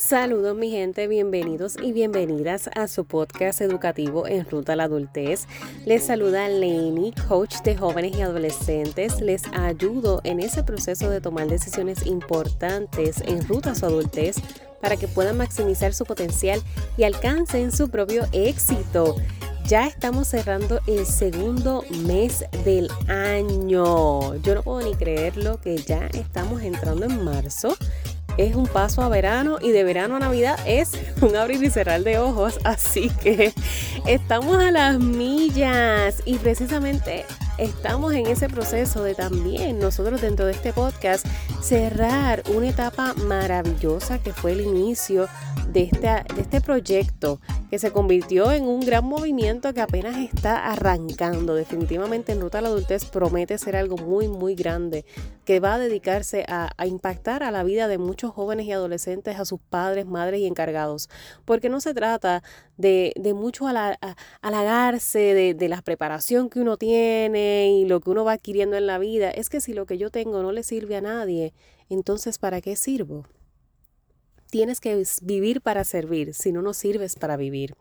Saludos mi gente, bienvenidos y bienvenidas a su podcast educativo en Ruta a la Adultez. Les saluda Lenny, coach de jóvenes y adolescentes. Les ayudo en ese proceso de tomar decisiones importantes en ruta a su adultez para que puedan maximizar su potencial y alcancen su propio éxito. Ya estamos cerrando el segundo mes del año. Yo no puedo ni creerlo que ya estamos entrando en marzo es un paso a verano y de verano a Navidad es un abrir y cerrar de ojos. Así que estamos a las millas y precisamente estamos en ese proceso de también nosotros dentro de este podcast cerrar una etapa maravillosa que fue el inicio de este, de este proyecto que se convirtió en un gran movimiento que apenas está arrancando. Definitivamente en Ruta a la Adultez promete ser algo muy, muy grande que va a dedicarse a, impactar a la vida de muchos jóvenes y adolescentes, a sus padres, madres y encargados. Porque no se trata de, mucho halagarse de, de la preparación que uno tiene y lo que uno va adquiriendo en la vida. Es que si lo que yo tengo no le sirve a nadie, entonces ¿para qué sirvo? Tienes que vivir para servir, si no, no sirves para vivir.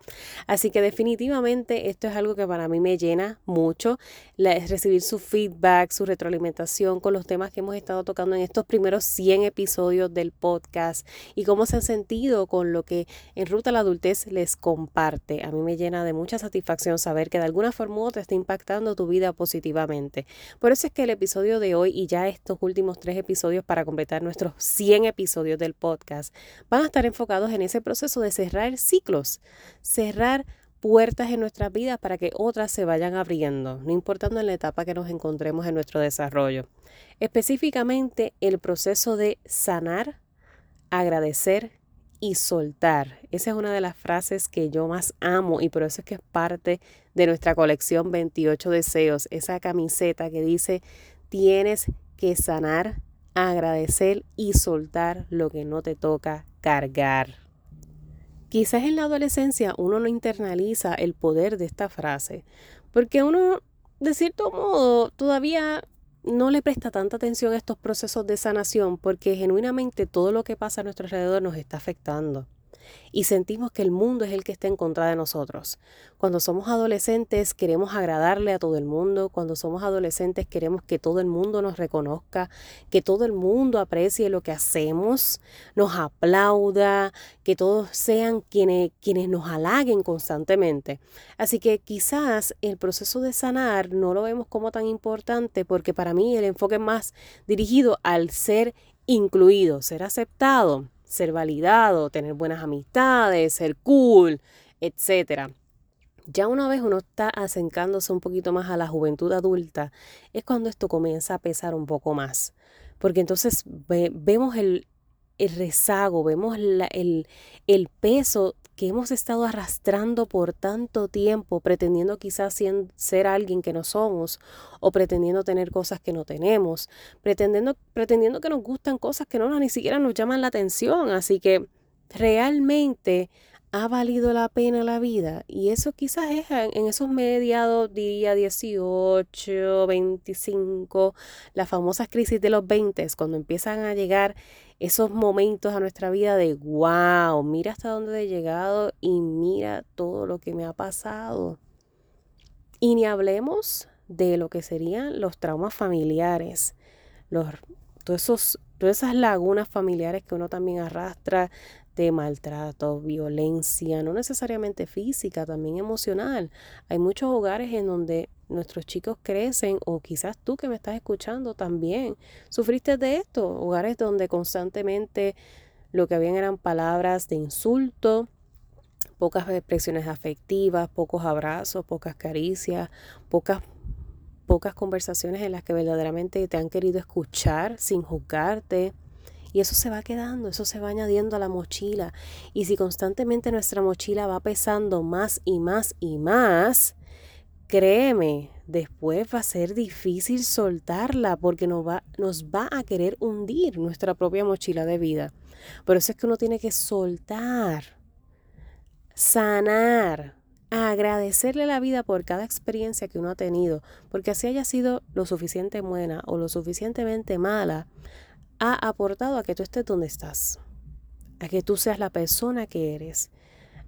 Así que definitivamente esto es algo que para mí me llena mucho, es recibir su feedback, su retroalimentación con los temas que hemos estado tocando en estos primeros 100 episodios del podcast y cómo se han sentido con lo que en Ruta a la Adultez les comparte. A mí me llena de mucha satisfacción saber que de alguna forma u otra está impactando tu vida positivamente. Por eso es que el episodio de hoy y ya estos últimos tres episodios para completar nuestros 100 episodios del podcast van a estar enfocados en ese proceso de cerrar ciclos, cerrar puertas en nuestras vidas para que otras se vayan abriendo, no importando en la etapa que nos encontremos en nuestro desarrollo. Específicamente el proceso de sanar, agradecer y soltar. Esa es una de las frases que yo más amo y por eso es que es parte de nuestra colección 28 deseos, esa camiseta que dice tienes que sanar, agradecer y soltar lo que no te toca cargar. Quizás en la adolescencia uno no internaliza el poder de esta frase, porque uno, de cierto modo, todavía no le presta tanta atención a estos procesos de sanación, porque genuinamente todo lo que pasa a nuestro alrededor nos está afectando y sentimos que el mundo es el que está en contra de nosotros. Cuando somos adolescentes queremos agradarle a todo el mundo, cuando somos adolescentes queremos que todo el mundo nos reconozca, que todo el mundo aprecie lo que hacemos, nos aplauda, que todos sean quienes, quienes nos halaguen constantemente. Así que quizás el proceso de sanar no lo vemos como tan importante porque para mí el enfoque más dirigido al ser incluido, ser aceptado ser validado, tener buenas amistades, ser cool, etc. Ya una vez uno está acercándose un poquito más a la juventud adulta, es cuando esto comienza a pesar un poco más. Porque entonces vemos el, rezago, vemos el, el peso que hemos estado arrastrando por tanto tiempo, pretendiendo quizás ser alguien que no somos o pretendiendo tener cosas que no tenemos, pretendiendo, pretendiendo que nos gustan cosas que no ni siquiera nos llaman la atención. Así que realmente ha valido la pena la vida. Y eso quizás es en esos mediados, día 18, 25, las famosas crisis de los 20, cuando empiezan a llegar esos momentos a nuestra vida de, wow, mira hasta dónde he llegado y mira todo lo que me ha pasado. Y ni hablemos de lo que serían los traumas familiares, los, todos esos, todas esas lagunas familiares que uno también arrastra de maltrato, violencia, no necesariamente física, también emocional. Hay muchos hogares en donde nuestros chicos crecen o quizás tú que me estás escuchando también sufriste de esto, hogares donde constantemente lo que habían eran palabras de insulto, pocas expresiones afectivas, pocos abrazos, pocas caricias, pocas pocas conversaciones en las que verdaderamente te han querido escuchar sin juzgarte. Y eso se va quedando, eso se va añadiendo a la mochila. Y si constantemente nuestra mochila va pesando más y más y más, créeme, después va a ser difícil soltarla porque nos va, nos va a querer hundir nuestra propia mochila de vida. Por eso es que uno tiene que soltar, sanar, agradecerle la vida por cada experiencia que uno ha tenido, porque así haya sido lo suficiente buena o lo suficientemente mala, ha aportado a que tú estés donde estás. a que tú seas la persona que eres,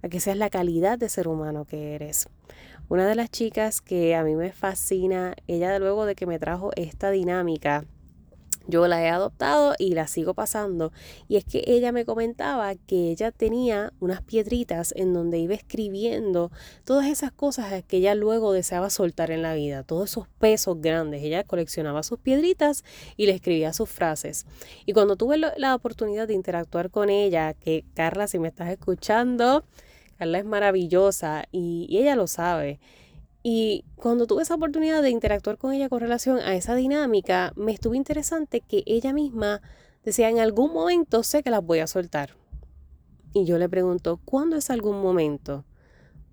a que seas la calidad de ser humano que eres. Una de las chicas que a mí me fascina, ella luego de que me trajo esta dinámica, yo la he adoptado y la sigo pasando. Y es que ella me comentaba que ella tenía unas piedritas en donde iba escribiendo todas esas cosas que ella luego deseaba soltar en la vida, todos esos pesos grandes. Ella coleccionaba sus piedritas y le escribía sus frases. Y cuando tuve la oportunidad de interactuar con ella, que Carla, si me estás escuchando, Carla es maravillosa y, y ella lo sabe. Y cuando tuve esa oportunidad de interactuar con ella con relación a esa dinámica, me estuvo interesante que ella misma decía, en algún momento sé que las voy a soltar. Y yo le pregunto, ¿cuándo es algún momento?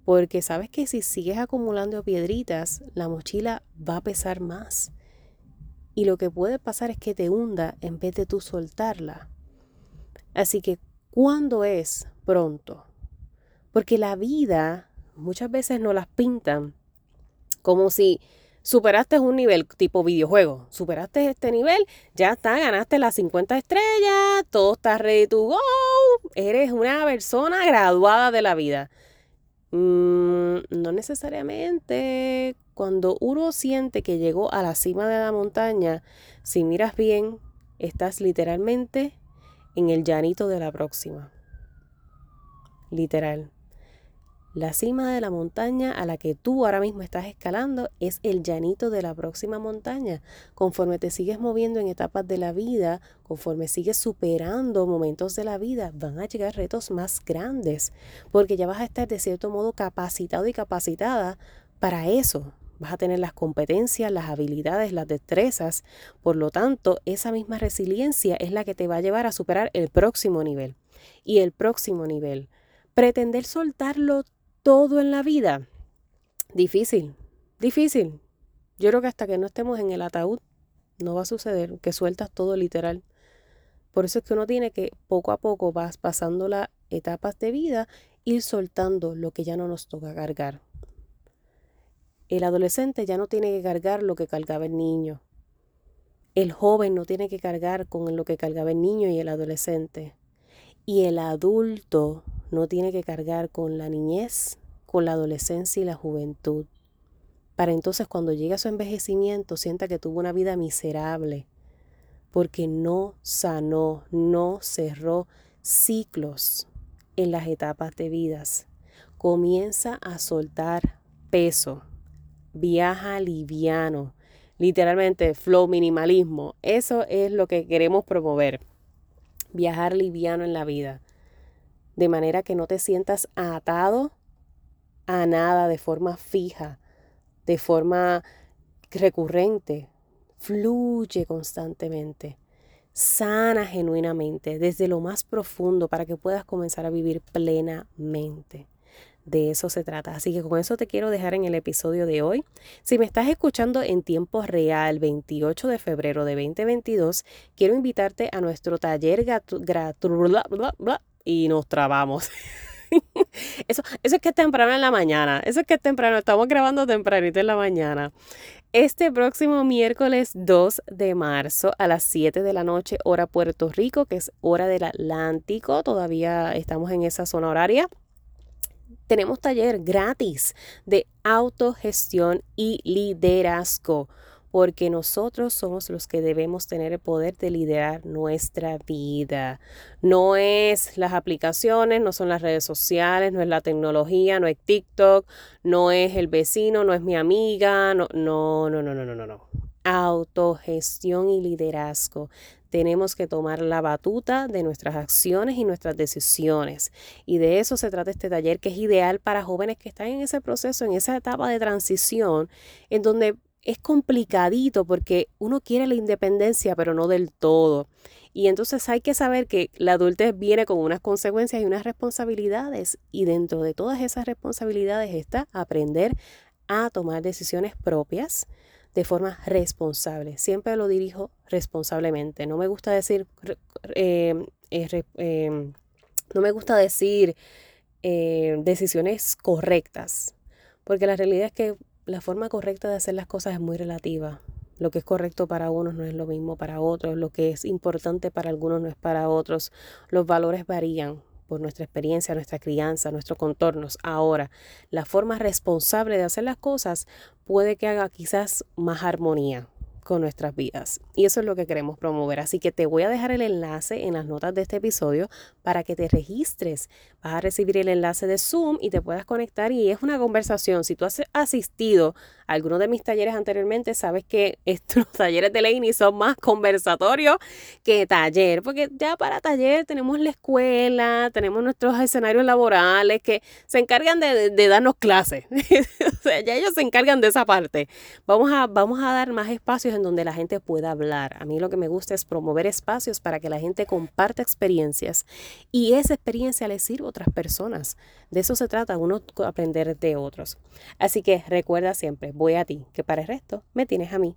Porque sabes que si sigues acumulando piedritas, la mochila va a pesar más. Y lo que puede pasar es que te hunda en vez de tú soltarla. Así que, ¿cuándo es pronto? Porque la vida muchas veces no las pintan como si superaste un nivel tipo videojuego, superaste este nivel, ya está, ganaste las 50 estrellas, todo está ready to go, eres una persona graduada de la vida. Mm, no necesariamente cuando uno siente que llegó a la cima de la montaña, si miras bien, estás literalmente en el llanito de la próxima. Literal. La cima de la montaña a la que tú ahora mismo estás escalando es el llanito de la próxima montaña. Conforme te sigues moviendo en etapas de la vida, conforme sigues superando momentos de la vida, van a llegar retos más grandes, porque ya vas a estar de cierto modo capacitado y capacitada para eso. Vas a tener las competencias, las habilidades, las destrezas. Por lo tanto, esa misma resiliencia es la que te va a llevar a superar el próximo nivel. Y el próximo nivel. Pretender soltarlo todo en la vida, difícil, difícil. Yo creo que hasta que no estemos en el ataúd, no va a suceder que sueltas todo literal. Por eso es que uno tiene que poco a poco vas pasando las etapas de vida, ir soltando lo que ya no nos toca cargar. El adolescente ya no tiene que cargar lo que cargaba el niño. El joven no tiene que cargar con lo que cargaba el niño y el adolescente. Y el adulto no tiene que cargar con la niñez, con la adolescencia y la juventud. Para entonces cuando llegue a su envejecimiento sienta que tuvo una vida miserable, porque no sanó, no cerró ciclos en las etapas de vidas. Comienza a soltar peso, viaja liviano, literalmente flow minimalismo. Eso es lo que queremos promover, viajar liviano en la vida de manera que no te sientas atado a nada de forma fija, de forma recurrente. Fluye constantemente, sana genuinamente desde lo más profundo para que puedas comenzar a vivir plenamente. De eso se trata. Así que con eso te quiero dejar en el episodio de hoy. Si me estás escuchando en tiempo real, 28 de febrero de 2022, quiero invitarte a nuestro taller gratuito y nos trabamos. eso, eso es que es temprano en la mañana. Eso es que es temprano. Estamos grabando tempranito en la mañana. Este próximo miércoles 2 de marzo a las 7 de la noche, hora Puerto Rico, que es hora del Atlántico. Todavía estamos en esa zona horaria tenemos taller gratis de autogestión y liderazgo porque nosotros somos los que debemos tener el poder de liderar nuestra vida. No es las aplicaciones, no son las redes sociales, no es la tecnología, no es TikTok, no es el vecino, no es mi amiga, no, no, no, no, no, no, no. Autogestión y liderazgo. Tenemos que tomar la batuta de nuestras acciones y nuestras decisiones. Y de eso se trata este taller que es ideal para jóvenes que están en ese proceso, en esa etapa de transición, en donde es complicadito porque uno quiere la independencia, pero no del todo. Y entonces hay que saber que la adultez viene con unas consecuencias y unas responsabilidades. Y dentro de todas esas responsabilidades está aprender a tomar decisiones propias de forma responsable. Siempre lo dirijo responsablemente. No me gusta decir, eh, eh, eh, no me gusta decir decisiones correctas, porque la realidad es que la forma correcta de hacer las cosas es muy relativa. Lo que es correcto para unos no es lo mismo para otros, lo que es importante para algunos no es para otros. Los valores varían por nuestra experiencia, nuestra crianza, nuestros contornos. Ahora, la forma responsable de hacer las cosas puede que haga quizás más armonía, con nuestras vidas. Y eso es lo que queremos promover. Así que te voy a dejar el enlace en las notas de este episodio para que te registres. Vas a recibir el enlace de Zoom y te puedas conectar y es una conversación. Si tú has asistido a alguno de mis talleres anteriormente, sabes que estos talleres de Laney son más conversatorios que taller, porque ya para taller tenemos la escuela, tenemos nuestros escenarios laborales que se encargan de, darnos clases. o sea, ya ellos se encargan de esa parte. Vamos a, vamos a dar más espacios en donde la gente pueda hablar. A mí lo que me gusta es promover espacios para que la gente comparta experiencias y esa experiencia le sirva a otras personas. De eso se trata, uno aprender de otros. Así que recuerda siempre, voy a ti, que para el resto me tienes a mí.